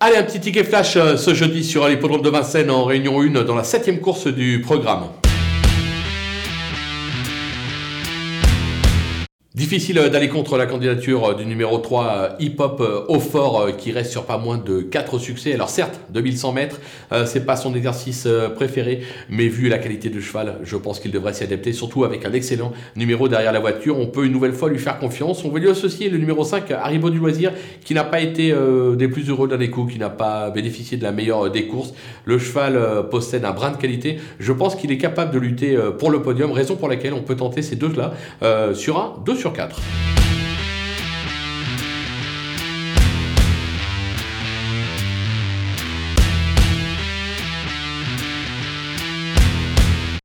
Allez, un petit ticket flash euh, ce jeudi sur l'hippodrome de Vincennes en réunion 1 dans la septième course du programme. Difficile euh, d'aller contre la candidature euh, du numéro 3 Hip Hop au fort qui reste sur pas moins de 4 succès. Alors certes, 2100 mètres, c'est pas son exercice préféré, mais vu la qualité du cheval, je pense qu'il devrait s'y adapter, surtout avec un excellent numéro derrière la voiture. On peut une nouvelle fois lui faire confiance. On veut lui associer le numéro 5, Haribo du loisir, qui n'a pas été des plus heureux d'un des coups, qui n'a pas bénéficié de la meilleure des courses. Le cheval possède un brin de qualité. Je pense qu'il est capable de lutter pour le podium, raison pour laquelle on peut tenter ces deux-là sur un 2 sur 4.